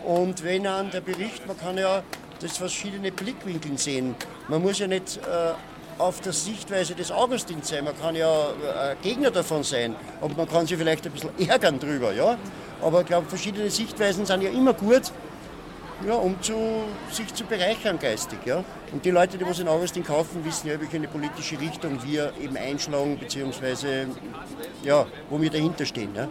Und wenn an der Bericht, man kann ja das verschiedene Blickwinkeln sehen. Man muss ja nicht äh, auf der Sichtweise des Augustins sein, man kann ja äh, Gegner davon sein, und man kann sich vielleicht ein bisschen ärgern drüber. Ja. Aber ich glaube, verschiedene Sichtweisen sind ja immer gut, ja, um zu, sich zu bereichern geistig. Ja. Und die Leute, die was in Augustin kaufen, wissen ja, welche politische Richtung wir eben einschlagen, beziehungsweise ja, wo wir dahinter stehen. Ja.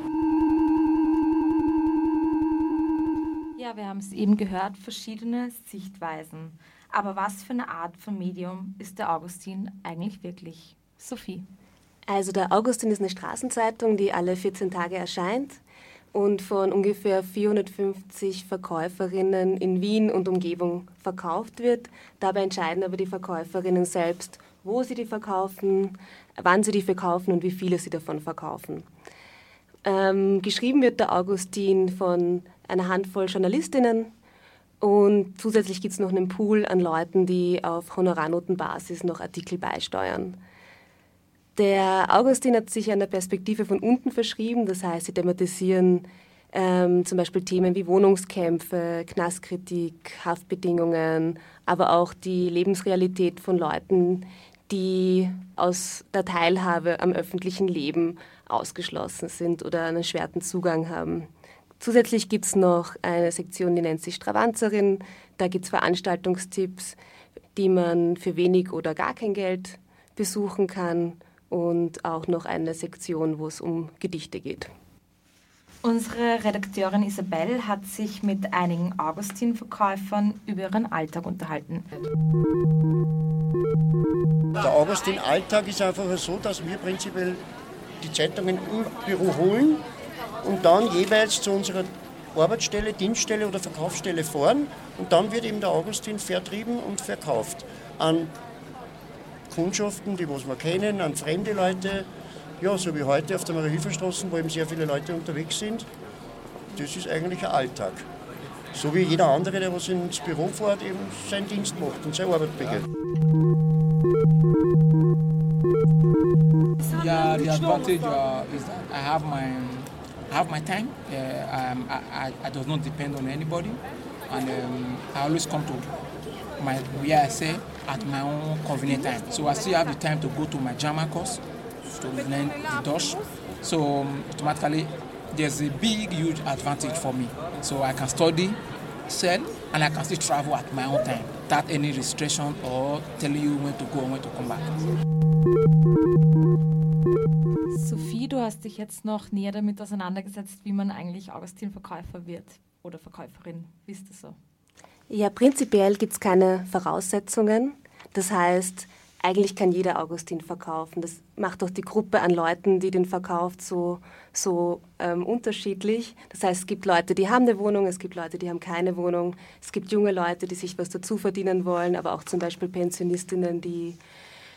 Ja, wir haben es eben gehört, verschiedene Sichtweisen. Aber was für eine Art von Medium ist der Augustin eigentlich wirklich? Sophie. Also der Augustin ist eine Straßenzeitung, die alle 14 Tage erscheint und von ungefähr 450 Verkäuferinnen in Wien und Umgebung verkauft wird. Dabei entscheiden aber die Verkäuferinnen selbst, wo sie die verkaufen, wann sie die verkaufen und wie viele sie davon verkaufen. Ähm, geschrieben wird der Augustin von einer Handvoll Journalistinnen und zusätzlich gibt es noch einen Pool an Leuten, die auf Honorarnotenbasis noch Artikel beisteuern. Der Augustin hat sich einer Perspektive von unten verschrieben, das heißt, sie thematisieren ähm, zum Beispiel Themen wie Wohnungskämpfe, Knastkritik, Haftbedingungen, aber auch die Lebensrealität von Leuten, die aus der Teilhabe am öffentlichen Leben ausgeschlossen sind oder einen schweren Zugang haben. Zusätzlich gibt es noch eine Sektion, die nennt sich Stravanzerin. Da gibt es Veranstaltungstipps, die man für wenig oder gar kein Geld besuchen kann und auch noch eine Sektion, wo es um Gedichte geht. Unsere Redakteurin Isabel hat sich mit einigen Augustin-Verkäufern über ihren Alltag unterhalten. Der Augustin-Alltag ist einfach so, dass wir prinzipiell die Zeitungen im Büro holen und dann jeweils zu unserer Arbeitsstelle, Dienststelle oder Verkaufsstelle fahren und dann wird eben der Augustin vertrieben und verkauft an Kundschaften, die was wir kennen, an fremde Leute. Ja, so wie heute auf der Mariahilferstraße, wo eben sehr viele Leute unterwegs sind. Das ist eigentlich ein Alltag. So wie jeder andere, der was ins Büro fährt, eben seinen Dienst macht und seine Arbeit begeht. Yeah, the advantage uh, is that I have my I have my time. Uh, um, I, I, I does not depend on anybody, and um, I always come to my where I say at my own convenient time. So I still have the time to go to my German course to learn the Dutch. So um, automatically, there's a big, huge advantage for me. So I can study, sell, and I can still travel at my own time without any restriction or telling you when to go and when to come back. Sophie, du hast dich jetzt noch näher damit auseinandergesetzt, wie man eigentlich Augustin-Verkäufer wird oder Verkäuferin. Wie ist das so? Ja, prinzipiell gibt es keine Voraussetzungen. Das heißt, eigentlich kann jeder Augustin verkaufen. Das macht auch die Gruppe an Leuten, die den verkauft, so, so ähm, unterschiedlich. Das heißt, es gibt Leute, die haben eine Wohnung, es gibt Leute, die haben keine Wohnung. Es gibt junge Leute, die sich was dazu verdienen wollen, aber auch zum Beispiel Pensionistinnen, die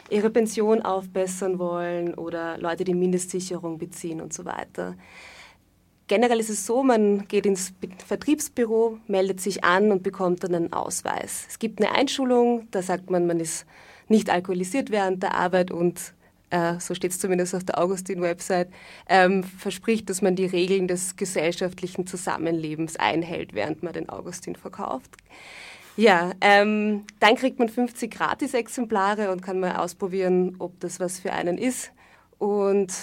ihre Pension aufbessern wollen oder Leute, die Mindestsicherung beziehen und so weiter. Generell ist es so, man geht ins Vertriebsbüro, meldet sich an und bekommt dann einen Ausweis. Es gibt eine Einschulung, da sagt man, man ist nicht alkoholisiert während der Arbeit und äh, so steht es zumindest auf der Augustin-Website, ähm, verspricht, dass man die Regeln des gesellschaftlichen Zusammenlebens einhält, während man den Augustin verkauft. Ja, ähm, dann kriegt man 50 Gratis-Exemplare und kann mal ausprobieren, ob das was für einen ist und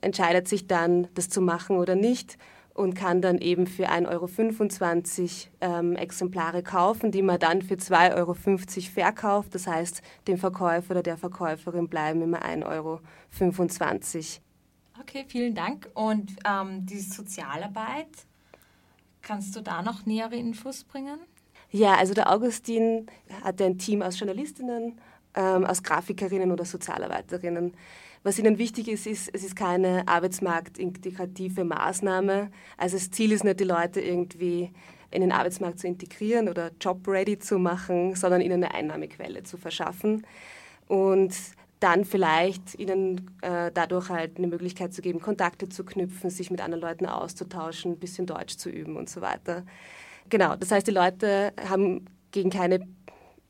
entscheidet sich dann, das zu machen oder nicht und kann dann eben für 1,25 Euro ähm, Exemplare kaufen, die man dann für 2,50 Euro verkauft. Das heißt, dem Verkäufer oder der Verkäuferin bleiben immer 1,25 Euro. Okay, vielen Dank. Und ähm, die Sozialarbeit, kannst du da noch nähere Infos bringen? Ja, also der Augustin hatte ein Team aus Journalistinnen, ähm, aus Grafikerinnen oder Sozialarbeiterinnen. Was ihnen wichtig ist, ist, es ist keine arbeitsmarktintegrative Maßnahme. Also das Ziel ist nicht, die Leute irgendwie in den Arbeitsmarkt zu integrieren oder job-ready zu machen, sondern ihnen eine Einnahmequelle zu verschaffen. Und dann vielleicht ihnen äh, dadurch halt eine Möglichkeit zu geben, Kontakte zu knüpfen, sich mit anderen Leuten auszutauschen, ein bisschen Deutsch zu üben und so weiter. Genau, das heißt, die Leute haben gegen keine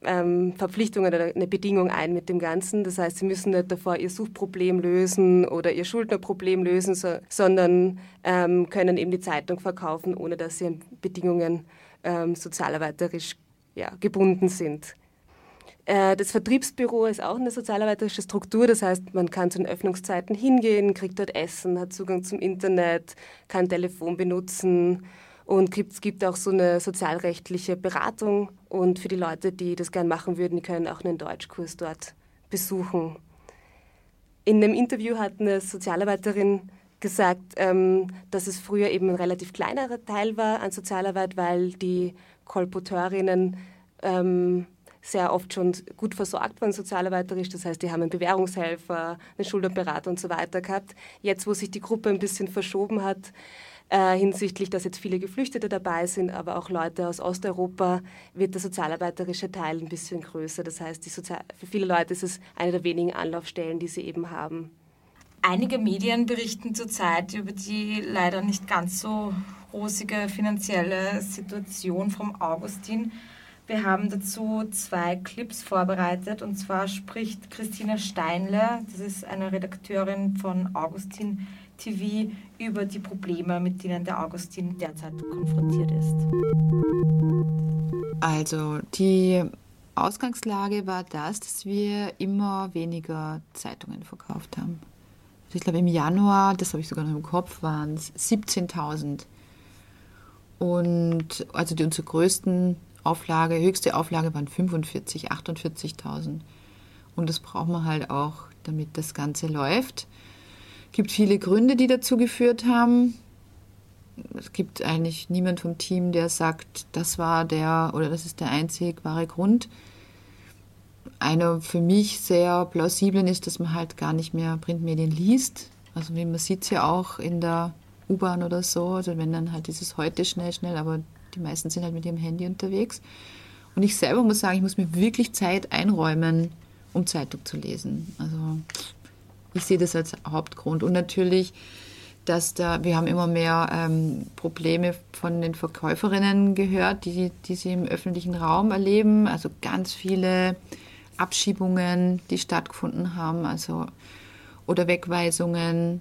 ähm, Verpflichtungen oder eine Bedingung ein mit dem Ganzen. Das heißt, sie müssen nicht davor ihr Suchproblem lösen oder ihr Schuldnerproblem lösen, so, sondern ähm, können eben die Zeitung verkaufen, ohne dass sie an Bedingungen ähm, sozialarbeiterisch ja, gebunden sind. Äh, das Vertriebsbüro ist auch eine sozialarbeiterische Struktur, das heißt, man kann zu den Öffnungszeiten hingehen, kriegt dort Essen, hat Zugang zum Internet, kann Telefon benutzen und es gibt auch so eine sozialrechtliche Beratung. Und für die Leute, die das gern machen würden, die können auch einen Deutschkurs dort besuchen. In einem Interview hat eine Sozialarbeiterin gesagt, ähm, dass es früher eben ein relativ kleinerer Teil war an Sozialarbeit, weil die Kolporteurinnen ähm, sehr oft schon gut versorgt waren sozialarbeiterisch. Das heißt, die haben einen Bewährungshelfer, einen Schulterberater und so weiter gehabt. Jetzt, wo sich die Gruppe ein bisschen verschoben hat, äh, hinsichtlich, dass jetzt viele Geflüchtete dabei sind, aber auch Leute aus Osteuropa, wird der sozialarbeiterische Teil ein bisschen größer. Das heißt, für viele Leute ist es eine der wenigen Anlaufstellen, die sie eben haben. Einige Medien berichten zurzeit über die leider nicht ganz so rosige finanzielle Situation vom Augustin. Wir haben dazu zwei Clips vorbereitet und zwar spricht Christina Steinle, das ist eine Redakteurin von Augustin TV über die Probleme, mit denen der Augustin derzeit konfrontiert ist. Also die Ausgangslage war das, dass wir immer weniger Zeitungen verkauft haben. Also ich glaube im Januar, das habe ich sogar noch im Kopf, waren es 17.000. Und also die unsere größten Auflage, höchste Auflage waren 45, 48.000. Und das braucht man halt auch, damit das Ganze läuft gibt viele Gründe, die dazu geführt haben. Es gibt eigentlich niemand vom Team, der sagt, das war der oder das ist der einzig wahre Grund. Einer für mich sehr plausiblen ist, dass man halt gar nicht mehr Printmedien liest. Also wie man sieht es ja auch in der U-Bahn oder so. Also wenn dann halt dieses heute schnell, schnell, aber die meisten sind halt mit ihrem Handy unterwegs. Und ich selber muss sagen, ich muss mir wirklich Zeit einräumen, um Zeitung zu lesen. Also ich sehe das als Hauptgrund. Und natürlich, dass da, wir haben immer mehr ähm, Probleme von den Verkäuferinnen gehört, die, die sie im öffentlichen Raum erleben. Also ganz viele Abschiebungen, die stattgefunden haben, also oder Wegweisungen.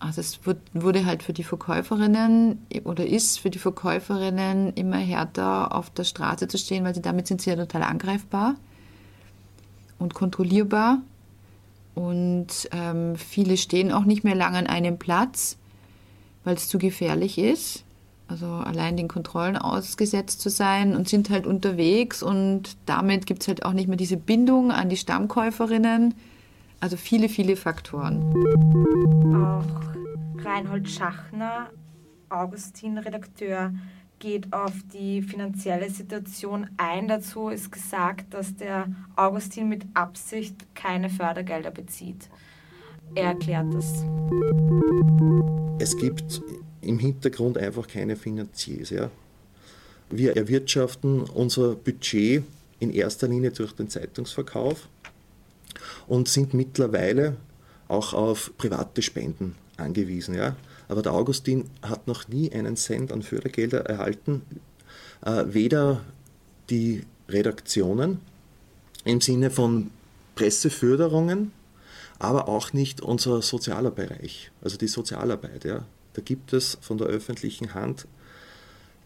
Also es wird, wurde halt für die Verkäuferinnen oder ist für die Verkäuferinnen immer härter auf der Straße zu stehen, weil sie damit sind sie ja total angreifbar und kontrollierbar. Und ähm, viele stehen auch nicht mehr lange an einem Platz, weil es zu gefährlich ist. Also allein den Kontrollen ausgesetzt zu sein und sind halt unterwegs und damit gibt es halt auch nicht mehr diese Bindung an die Stammkäuferinnen. Also viele, viele Faktoren. Auch Reinhold Schachner, Augustin-Redakteur, geht auf die finanzielle Situation ein. Dazu ist gesagt, dass der Augustin mit Absicht keine Fördergelder bezieht. Er erklärt das. Es gibt im Hintergrund einfach keine Finanziers. Ja? Wir erwirtschaften unser Budget in erster Linie durch den Zeitungsverkauf und sind mittlerweile auch auf private Spenden angewiesen. Ja? Aber der Augustin hat noch nie einen Cent an Fördergelder erhalten, äh, weder die Redaktionen im Sinne von Presseförderungen, aber auch nicht unser sozialer Bereich, also die Sozialarbeit. Ja. Da gibt es von der öffentlichen Hand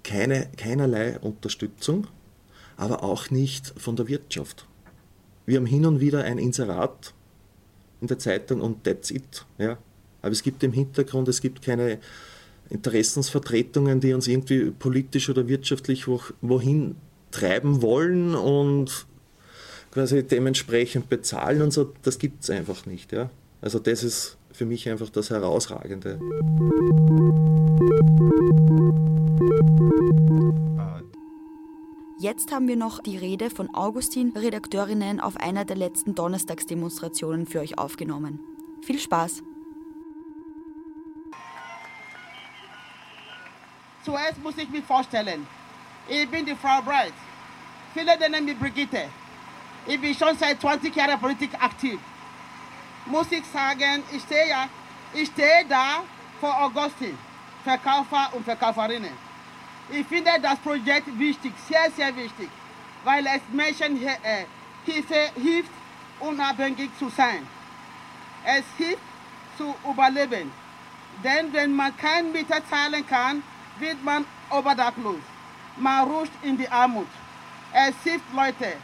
keine, keinerlei Unterstützung, aber auch nicht von der Wirtschaft. Wir haben hin und wieder ein Inserat in der Zeitung und that's it. Ja. Aber es gibt im Hintergrund, es gibt keine Interessensvertretungen, die uns irgendwie politisch oder wirtschaftlich wohin treiben wollen und quasi dementsprechend bezahlen und so. Das gibt es einfach nicht. Ja? Also das ist für mich einfach das Herausragende. Jetzt haben wir noch die Rede von Augustin, Redakteurinnen auf einer der letzten Donnerstagsdemonstrationen für euch aufgenommen. Viel Spaß! Zuerst muss ich mich vorstellen. Ich bin die Frau Bright. Viele nennen mich Brigitte. Ich bin schon seit 20 Jahren Politik aktiv. Muss ich sagen, ich stehe, ja, ich stehe da vor Augustin, Verkäufer und Verkäuferinnen. Ich finde das Projekt wichtig, sehr, sehr wichtig, weil es Menschen äh, Hilfe, hilft, unabhängig zu sein. Es hilft zu überleben. Denn wenn man kein Mieter zahlen kann, wird man oberdachlos. Man rutscht in die Armut. Es hilft Leute.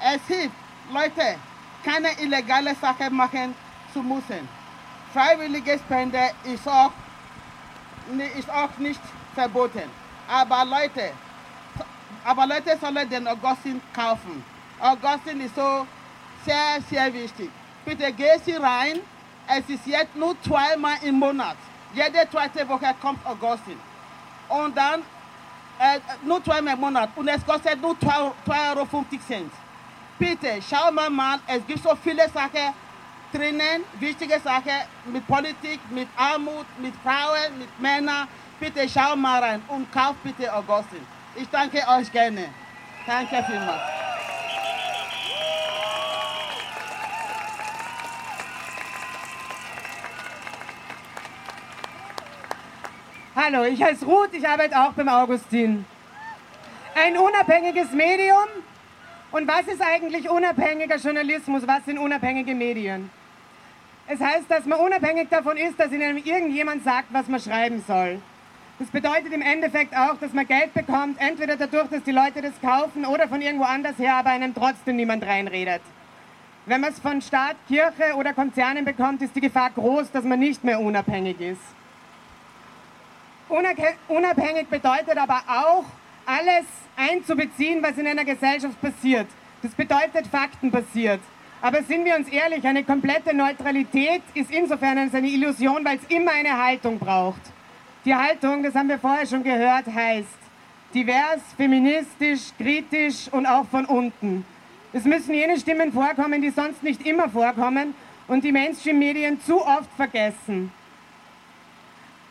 Es hilft Leute, keine illegale Sache machen zu müssen. Freiwillige Spende ist auch, ist auch nicht verboten. Aber Leute, aber Leute sollen den Augustin kaufen. Augustin ist so sehr, sehr wichtig. Bitte geh Sie rein. Es ist jetzt nur zweimal im Monat. Jede zweite Woche kommt Augustin. Und dann äh, nur zweimal im Monat. Und es kostet nur 2,50 Euro. Bitte, schau mal mal, es gibt so viele Sachen drinnen, wichtige Sachen mit Politik, mit Armut, mit Frauen, mit Männern. Bitte schau mal rein und kauf bitte Augustin. Ich danke euch gerne. Danke vielmals. Hallo, ich heiße Ruth, ich arbeite auch beim Augustin. Ein unabhängiges Medium. Und was ist eigentlich unabhängiger Journalismus? Was sind unabhängige Medien? Es heißt, dass man unabhängig davon ist, dass Ihnen irgendjemand sagt, was man schreiben soll. Das bedeutet im Endeffekt auch, dass man Geld bekommt, entweder dadurch, dass die Leute das kaufen oder von irgendwo anders her, aber einem trotzdem niemand reinredet. Wenn man es von Staat, Kirche oder Konzernen bekommt, ist die Gefahr groß, dass man nicht mehr unabhängig ist. Unabhängig bedeutet aber auch, alles einzubeziehen, was in einer Gesellschaft passiert. Das bedeutet faktenbasiert. Aber sind wir uns ehrlich, eine komplette Neutralität ist insofern eine Illusion, weil es immer eine Haltung braucht. Die Haltung, das haben wir vorher schon gehört, heißt divers, feministisch, kritisch und auch von unten. Es müssen jene Stimmen vorkommen, die sonst nicht immer vorkommen und die Mainstream-Medien zu oft vergessen.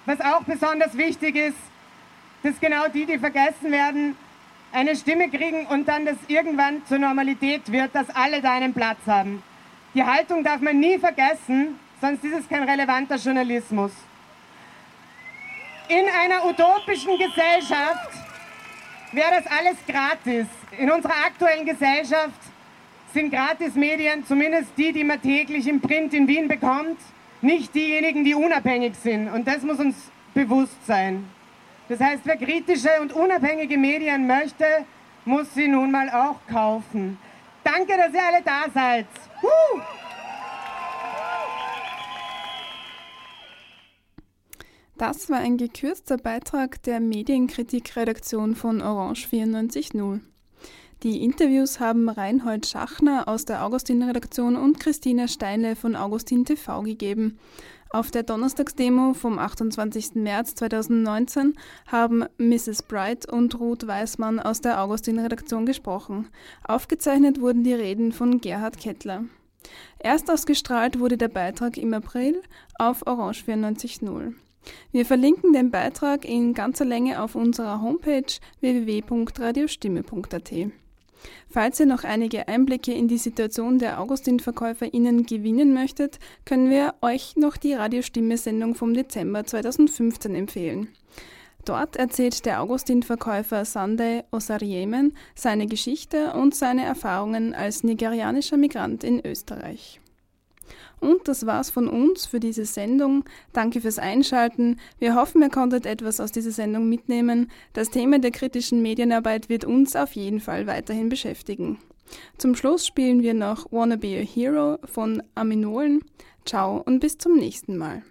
Was auch besonders wichtig ist, dass genau die, die vergessen werden, eine Stimme kriegen und dann das irgendwann zur Normalität wird, dass alle da einen Platz haben. Die Haltung darf man nie vergessen, sonst ist es kein relevanter Journalismus. In einer utopischen Gesellschaft wäre das alles gratis. In unserer aktuellen Gesellschaft sind Gratis-Medien, zumindest die, die man täglich im Print in Wien bekommt, nicht diejenigen, die unabhängig sind. Und das muss uns bewusst sein. Das heißt, wer kritische und unabhängige Medien möchte, muss sie nun mal auch kaufen. Danke, dass ihr alle da seid. Huh! Das war ein gekürzter Beitrag der Medienkritikredaktion von Orange 94.0. Die Interviews haben Reinhold Schachner aus der Augustin-Redaktion und Christina Steine von Augustin TV gegeben. Auf der Donnerstagsdemo vom 28. März 2019 haben Mrs. Bright und Ruth Weismann aus der Augustin-Redaktion gesprochen. Aufgezeichnet wurden die Reden von Gerhard Kettler. Erst ausgestrahlt wurde der Beitrag im April auf Orange 94.0. Wir verlinken den Beitrag in ganzer Länge auf unserer Homepage www.radiostimme.at. Falls ihr noch einige Einblicke in die Situation der Augustin-VerkäuferInnen gewinnen möchtet, können wir euch noch die Radiostimme-Sendung vom Dezember 2015 empfehlen. Dort erzählt der Augustin-Verkäufer Sunday Osariemen seine Geschichte und seine Erfahrungen als nigerianischer Migrant in Österreich. Und das war's von uns für diese Sendung. Danke fürs Einschalten. Wir hoffen, ihr konntet etwas aus dieser Sendung mitnehmen. Das Thema der kritischen Medienarbeit wird uns auf jeden Fall weiterhin beschäftigen. Zum Schluss spielen wir noch Wanna Be a Hero von Aminolen. Ciao und bis zum nächsten Mal.